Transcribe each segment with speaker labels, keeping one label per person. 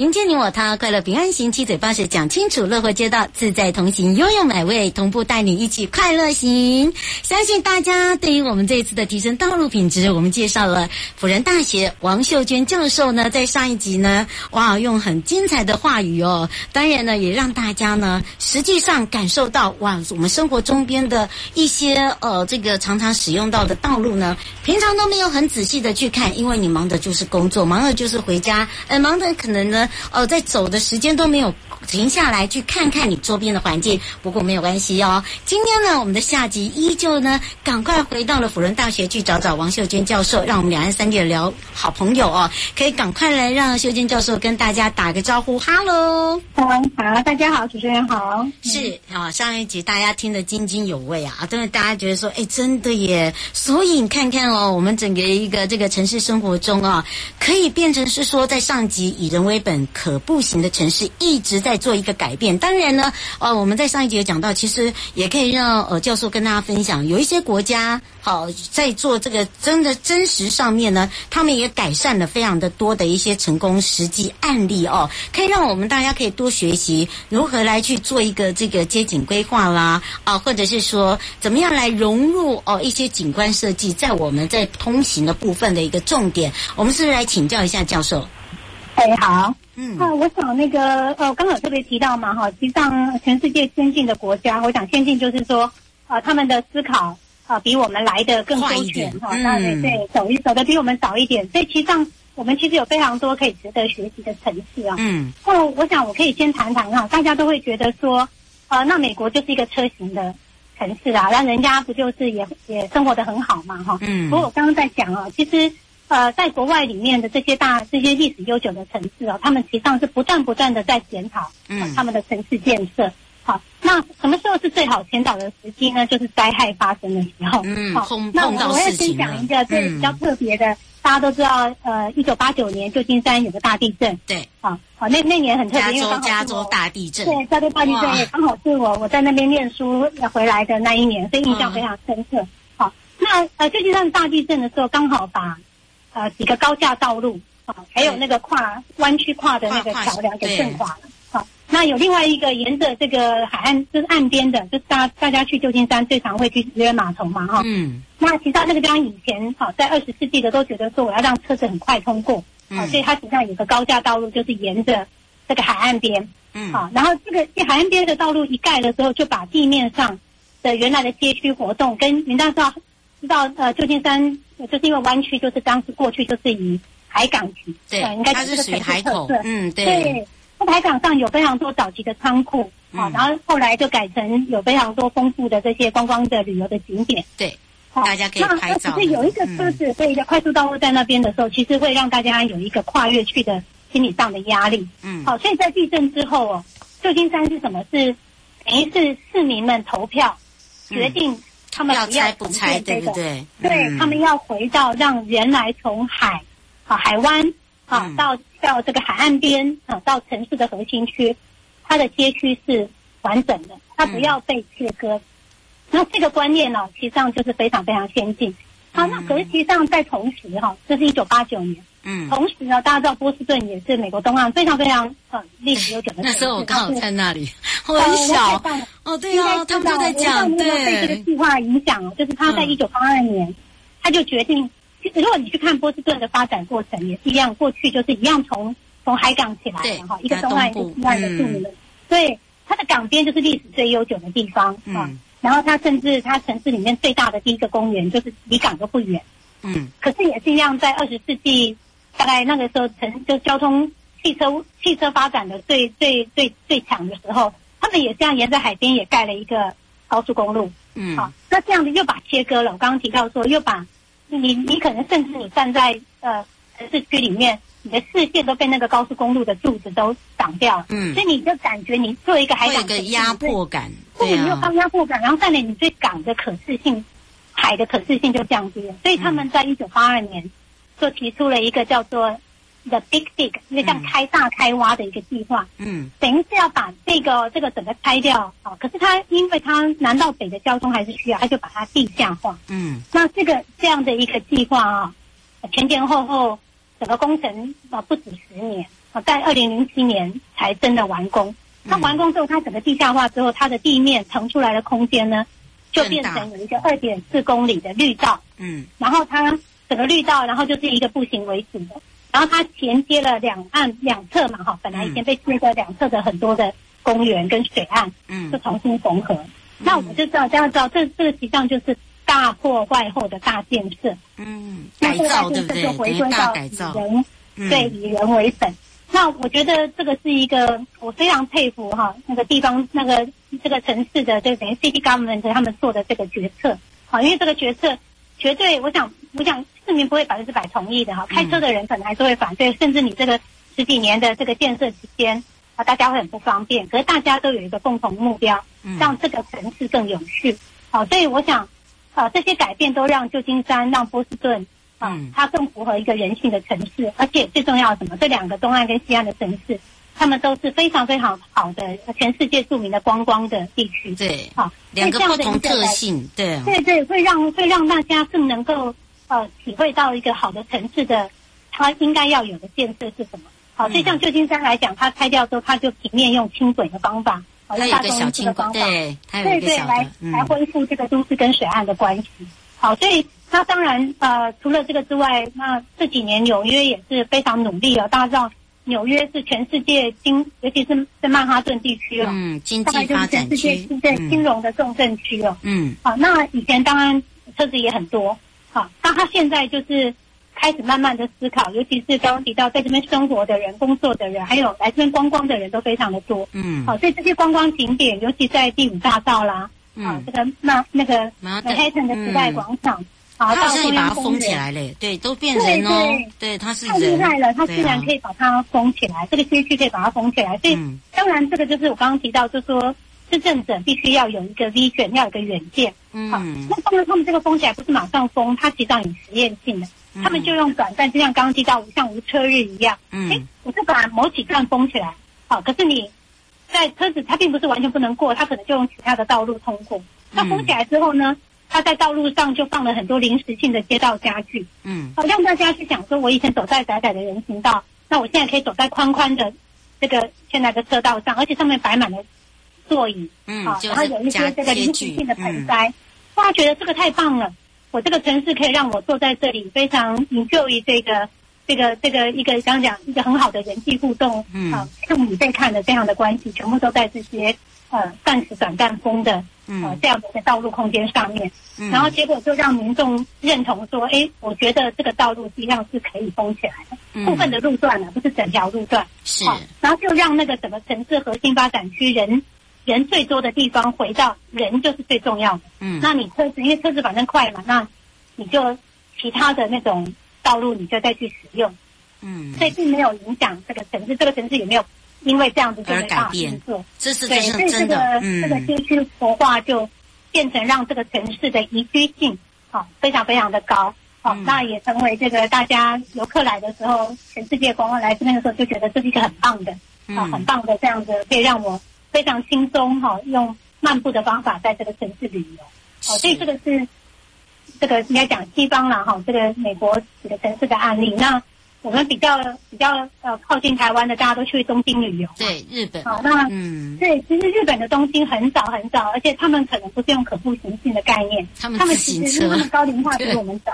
Speaker 1: 迎接你我他，快乐平安行，七嘴八舌讲清楚，乐活街道自在同行，悠悠美味同步带你一起快乐行。相信大家对于我们这一次的提升道路品质，我们介绍了辅仁大学王秀娟教授呢，在上一集呢，哇，用很精彩的话语哦，当然呢，也让大家呢，实际上感受到哇，我们生活中边的一些呃，这个常常使用到的道路呢，平常都没有很仔细的去看，因为你忙的就是工作，忙的就是回家，呃，忙的可能呢。哦，在走的时间都没有停下来去看看你周边的环境，不过没有关系哦。今天呢，我们的下集依旧呢，赶快回到了辅仁大学去找找王秀娟教授，让我们两岸三地的聊好朋友哦，可以赶快来让秀娟教授跟大家打个招呼，哈喽，
Speaker 2: 好，大家好，主持人好，
Speaker 1: 是啊，上一集大家听得津津有味啊，真的大家觉得说，哎，真的耶，所以你看看哦，我们整个一个这个城市生活中啊，可以变成是说，在上集以人为本。可步行的城市一直在做一个改变。当然呢，呃，我们在上一节讲到，其实也可以让呃教授跟大家分享，有一些国家好、在做这个真的真实上面呢，他们也改善了非常的多的一些成功实际案例哦，可以让我们大家可以多学习如何来去做一个这个街景规划啦啊、或者是说怎么样来融入哦、一些景观设计在我们在通行的部分的一个重点。我们是不是来请教一下教授？
Speaker 2: 哎，好。嗯，啊，我想那个呃，刚好特别提到嘛，哈，实际上全世界先进的国家，我想先进就是说，啊、呃，他们的思考啊、呃，比我们来的更周全哈，那对、嗯、对，走一走的比我们早一点，所以其实上我们其实有非常多可以值得学习的城市啊。嗯，那我想我可以先谈谈哈，大家都会觉得说，啊、呃，那美国就是一个车型的城市啊，那人家不就是也也生活的很好嘛，哈。嗯。不过我刚刚在讲啊，其实。呃，在国外里面的这些大、这些历史悠久的城市哦，他们实际上是不断不断的在检讨，嗯、呃，他们的城市建设。好，那什么时候是最好检讨的时机呢？就是灾害发生的时候。嗯，好，那我我要先讲一个这比较特别的，嗯、大家都知道，呃，一九八九年旧金山有个大地震。对，好，好，那那年很特别，因为刚好
Speaker 1: 加州大地震。
Speaker 2: 对，加州大地震也刚好是我我在那边念书回来的那一年，所以印象非常深刻。好，那呃旧金山大地震的时候，刚好把呃，几个高架道路啊，还有那个跨弯曲跨的那个桥梁给震垮了。好，那有另外一个沿着这个海岸，就是岸边的，就是大大家去旧金山最常会去渔人码头嘛，哈。嗯。那其实那个地方以前好，在二十世纪的都觉得说我要让车子很快通过，啊，所以它实际上有个高架道路，就是沿着这个海岸边。嗯。好，然后这个海岸边的道路一盖的时候，就把地面上的原来的街区活动跟你大家知道。知道呃，旧金山就是因为湾区，就是当时过去就是以海港局，
Speaker 1: 对，
Speaker 2: 应该是属于
Speaker 1: 海口，嗯，对。
Speaker 2: 对，那海港上有非常多早期的仓库，好、嗯，然后后来就改成有非常多丰富的这些观光的旅游的景点，
Speaker 1: 对，好，大家可以拍照。
Speaker 2: 是有一个车子，对、嗯，一个快速道路在那边的时候，其实会让大家有一个跨越去的心理上的压力，嗯，好，所以在地震之后哦，旧金山是什么？是等于是市民们投票决定、嗯。他们要
Speaker 1: 要不拆，对不对？
Speaker 2: 对、嗯、他们要回到让原来从海啊海湾啊、嗯、到到这个海岸边啊到城市的核心区，它的街区是完整的，它不要被切割。那这个观念呢，实际上就是非常非常先进。好，那可是实际上在同时哈，这是一九八九年。嗯，同时呢，大家知道波士顿也是美国东岸非常非常呃历史悠久的。
Speaker 1: 那时候我刚好在那里，我很小。哦，对啊，他们都在讲，对。
Speaker 2: 被这个计划影响哦，就是他在一九八二年，他就决定，如果你去看波士顿的发展过程，也是一样，过去就是一样从从海港起来的哈，一个东岸一个西岸的著名的，所以它的港边就是历史最悠久的地方啊。然后它甚至它城市里面最大的第一个公园就是离港都不远。嗯，可是也是一样，在二十世纪。大概那个时候，城就交通汽车汽车发展的最最最最强的时候，他们也这样沿着海边也盖了一个高速公路。嗯，好，那这样子又把切割了。我刚刚提到说，又把你你可能甚至你站在呃城市区里面，你的视线都被那个高速公路的柱子都挡掉了。嗯，所以你就感觉你做一个海港，
Speaker 1: 有个压迫感，
Speaker 2: 对，你有高压迫感，然后再来你对港的可视性，海的可视性就降低了。所以他们在一九八二年。就提出了一个叫做 The Big Dig，一个像开大开挖的一个计划。嗯，等于是要把这个这个整个拆掉啊。可是它因为它南到北的交通还是需要，它就把它地下化。嗯，那这个这样的一个计划啊，前前后后整个工程啊不止十年啊，在二零零七年才真的完工。它完工之后，它整个地下化之后，它的地面腾出来的空间呢，就变成有一个二点四公里的绿道。嗯，然后它。整个绿道，然后就是一个步行为主的，然后它衔接了两岸两侧嘛，哈，本来以前被切割两侧的很多的公园跟水岸，嗯，就重新缝合。嗯、那我们就知道，大家知道，这这个实际上就是大破坏后的大建设，嗯，
Speaker 1: 改造对不对？
Speaker 2: 就回归到人，嗯、对，以人为本。那我觉得这个是一个我非常佩服哈，那个地方那个这个城市的这等于 city government 他们做的这个决策，好，因为这个决策绝对，我想，我想。市民不会百分之百同意的哈，开车的人可能还是会反对，甚至你这个十几年的这个建设期间啊，大家会很不方便。可是大家都有一个共同目标，让这个城市更有序。好，所以我想啊，这些改变都让旧金山、让波士顿啊，它更符合一个人性的城市。而且最重要的什么？这两个东岸跟西岸的城市，他们都是非常非常好的全世界著名的观光的地区。
Speaker 1: 对，好，两个不同特性，对，
Speaker 2: 对对，会让会让大家更能够。呃，体会到一个好的城市的，它应该要有的建设是什么？好，就像旧金山来讲，它拆掉之后，它就平面用轻轨的方法，
Speaker 1: 好，用大众运输的方法，对，
Speaker 2: 对对，来来恢复这个都市跟水岸的关系。好，所以它当然呃，除了这个之外，那这几年纽约也是非常努力哦。大家知道，纽约是全世界经，尤其是在曼哈顿地区了，
Speaker 1: 嗯，经济发展区，
Speaker 2: 对，金融的重镇区哦。嗯，好，那以前当然车子也很多。好，那他现在就是开始慢慢的思考，尤其是刚刚提到在这边生活的人、工作的人，还有来这边观光的人都非常的多。嗯，好，所以这些观光景点，尤其在第五大道啦，嗯，啊，这个那那个曼哈顿的时代广场，
Speaker 1: 好，到中央公园，封起来了，对，都变成哦，对，它是太
Speaker 2: 厉害了，它居然可以把它封起来，这个街区可以把它封起来，所以当然这个就是我刚刚提到，就是说。施政者必须要有一个 vision，要有一个远见。嗯，好，那当然他们这个封起来不是马上封，它实际上有实验性的。嗯、他们就用短暂，就像刚刚提到像无车日一样。嗯，哎，我就把某几段封起来。好，可是你在车子它并不是完全不能过，它可能就用其他的道路通过。那封起来之后呢，它在道路上就放了很多临时性的街道家具。嗯，好，让大家去想说，我以前走在窄窄的人行道，那我现在可以走在宽宽的这个现在的车道上，而且上面摆满了。座椅，嗯，好，然后有一些这个临时性的盆栽，哇，觉得这个太棒了！我这个城市可以让我坐在这里，非常 enjoy 这个这个这个一个刚刚讲一个很好的人际互动，嗯，啊，父母被看的这样的关系，全部都在这些呃暂时短暂封的，嗯，这样的一个道路空间上面，嗯，然后结果就让民众认同说，哎，我觉得这个道路实际上是可以封起来的，部分的路段呢，不是整条路段，
Speaker 1: 是，
Speaker 2: 然后就让那个整个城市核心发展区人。人最多的地方，回到人就是最重要的。嗯，那你车子，因为车子反正快嘛，那你就其他的那种道路，你就再去使用。嗯，所以并没有影响这个城市，这个城市也没有因为这样子就没办法运作。
Speaker 1: 这是对，所以这个、嗯、这个街区活化就变成让这个城市的宜居性好、哦、非常非常的高。好、那也成为这个大家游客来的时候，全世界观光来那个时候就觉得这是一个很棒的，啊、嗯哦，很棒的这样子可以让我。非常轻松哈，用漫步的方法在这个城市旅游。
Speaker 2: 哦，所以这个是这个应该讲西方了哈，这个美国几个城市的案例。那我们比较比较呃靠近台湾的，大家都去东京旅游。
Speaker 1: 对，日本。
Speaker 2: 好，那嗯，对，其实日本的东京很早很早，而且他们可能不是用可步行性的概念，
Speaker 1: 他们
Speaker 2: 他们其实是他们高龄化比我们早，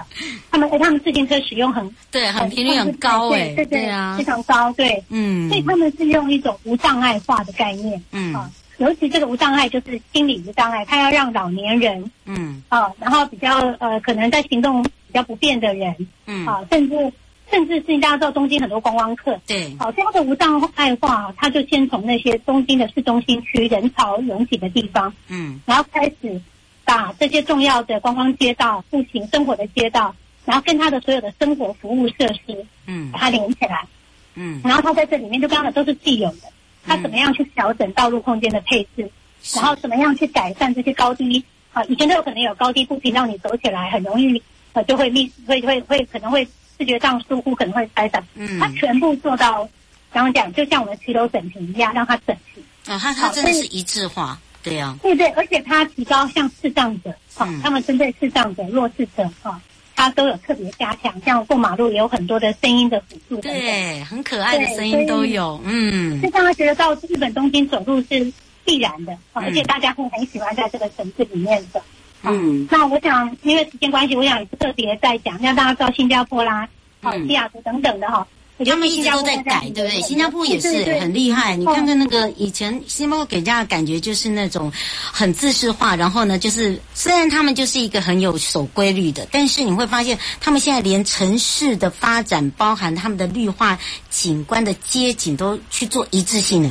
Speaker 2: 他们哎他们自行车使用很
Speaker 1: 对，很频率很高哎，
Speaker 2: 对对啊，非常高，对，嗯，所以他们是用一种无障碍化的概念，嗯。啊，尤其这个无障碍就是心理无障碍，他要让老年人，嗯。啊，然后比较呃可能在行动比较不便的人，嗯。啊，甚至。甚至是大家知道东京很多观光客，对，好，这样的无障碍化，他就先从那些东京的市中心区人潮拥挤的地方，嗯，然后开始把这些重要的观光街道、步行生活的街道，然后跟他的所有的生活服务设施，嗯，把它连起来，嗯，然后他在这里面就刚刚的都是既有的，他怎么样去调整道路空间的配置，然后怎么样去改善这些高低，啊，以前都有可能有高低不平，让你走起来很容易，呃，就会密，会会会可能会。视觉上疏忽可能会拍的，嗯，他全部做到，刚刚讲就像我们骑楼整平一样，让它整齐。
Speaker 1: 啊，他他真的是一致化，对呀，
Speaker 2: 对对，而且他提高像视障者，好，他们针对视障者、弱势者，哈，他都有特别加强，像过马路也有很多的声音的辅助，
Speaker 1: 对，很可爱的声音都有，嗯，
Speaker 2: 就让他觉得到日本东京走路是必然的，而且大家会很喜欢在这个城市里面走。嗯，那我想，因为时间关系，我想特别再讲，让大家知道新加坡啦、好西雅图等等的哈。
Speaker 1: 他们一直都在改，对不对？新加坡也是很厉害。你看看那个以前新加坡给人家的感觉就是那种很自视化，然后呢，就是虽然他们就是一个很有守规律的，但是你会发现他们现在连城市的发展，包含他们的绿化景观的街景，都去做一致性的。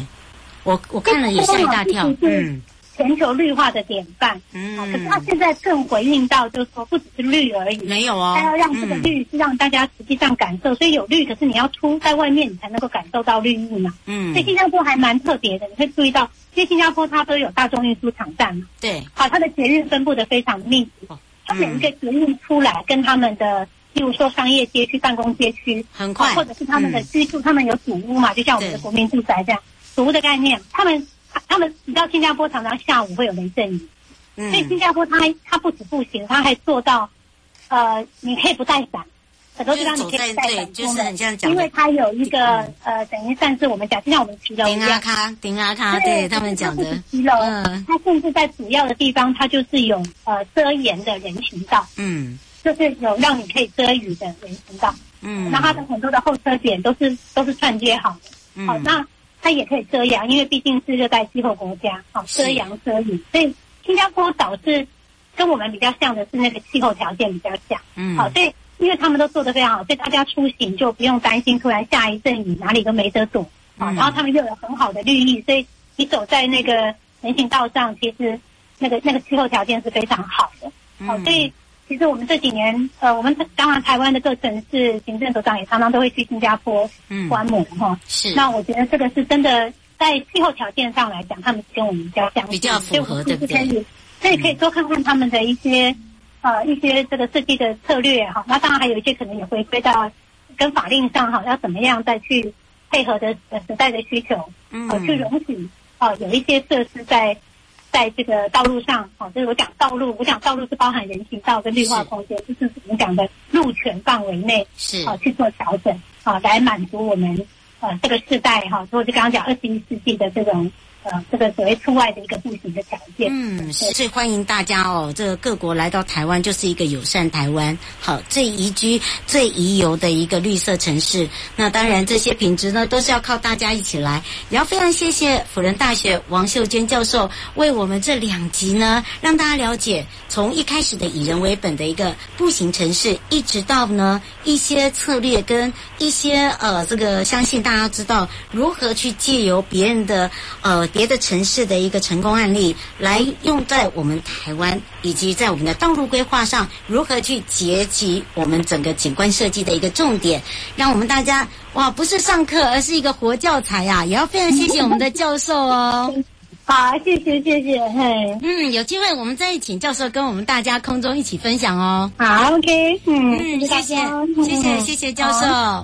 Speaker 1: 我我看了也吓一大跳，嗯。
Speaker 2: 全球绿化的典范，嗯，可是他现在更回应到，就是说不只是绿而已，
Speaker 1: 没有哦，
Speaker 2: 他要让这个绿是让大家实际上感受，嗯、所以有绿，可是你要出在外面，你才能够感受到绿意嘛，嗯，所以新加坡还蛮特别的，你会注意到，因为新加坡它都有大众运输场站嘛，
Speaker 1: 对，
Speaker 2: 好，它的捷运分布的非常密集，它每一个捷运出来跟他们的，例如说商业街区、办公街区，
Speaker 1: 很快，
Speaker 2: 或者是他们的居住，嗯、他们有主屋嘛，就像我们的国民住宅这样，主屋的概念，他们。他们，你知道新加坡常常下午会有雷阵雨，嗯、所以新加坡它它不止步行，它还做到，呃，你可以不带伞，很多地方你可以带伞，
Speaker 1: 就是很像讲，
Speaker 2: 因为它有一个、嗯、呃，等于算是我们讲，就像我们骑楼一样，顶阿
Speaker 1: 卡，顶阿卡，对他们讲的，
Speaker 2: 骑楼，嗯，它甚至在主要的地方，它就是有呃遮掩的人行道，嗯，就是有让你可以遮雨的人行道，嗯，那它的很多的候车点都是都是串接好的，嗯、好那。它也可以遮阳，因为毕竟是热带气候国家，好遮阳遮雨。所以新加坡岛是跟我们比较像的是那个气候条件比较像，嗯，好，所以因为他们都做得非常好，所以大家出行就不用担心突然下一阵雨哪里都没得躲，好，然后他们又有很好的绿意，所以你走在那个人行道上，其实那个那个气候条件是非常好的，好，所以。其实我们这几年，呃，我们当然台湾的各城市行政首长也常常都会去新加坡观摩哈。是。那我觉得这个是真的，在气候条件上来讲，他们跟我们比较相，
Speaker 1: 比较符合，对不对？
Speaker 2: 所以可以多看看他们的一些，呃，一些这个设计的策略哈。那当然还有一些可能也会回归到跟法令上哈，要怎么样再去配合的呃时代的需求，嗯，去容许啊有一些设施在。在这个道路上，哦，就是我讲道路，我讲道路是包含人行道跟绿化空间，是就是我们讲的路权范围内，是啊去做调整，啊来满足我们呃这个世代哈，所以我就刚刚讲二十一世纪的这种。呃，这个所谓出外的一个步行的条件，嗯，是，
Speaker 1: 所以欢迎大家哦，这个各国来到台湾就是一个友善台湾，好，最宜居、最宜游的一个绿色城市。那当然，这些品质呢，都是要靠大家一起来。也要非常谢谢辅仁大学王秀娟教授为我们这两集呢，让大家了解从一开始的以人为本的一个步行城市，一直到呢一些策略跟一些呃，这个相信大家知道如何去借由别人的呃。别的城市的一个成功案例，来用在我们台湾以及在我们的道路规划上，如何去结集我们整个景观设计的一个重点，让我们大家哇，不是上课，而是一个活教材呀、啊！也要非常谢谢我们的教授哦。
Speaker 2: 好，谢谢谢谢，嘿，
Speaker 1: 嗯，有机会我们再请教授跟我们大家空中一起分享哦。
Speaker 2: 好，OK，嗯，
Speaker 1: 嗯，谢谢，谢谢，谢谢教授。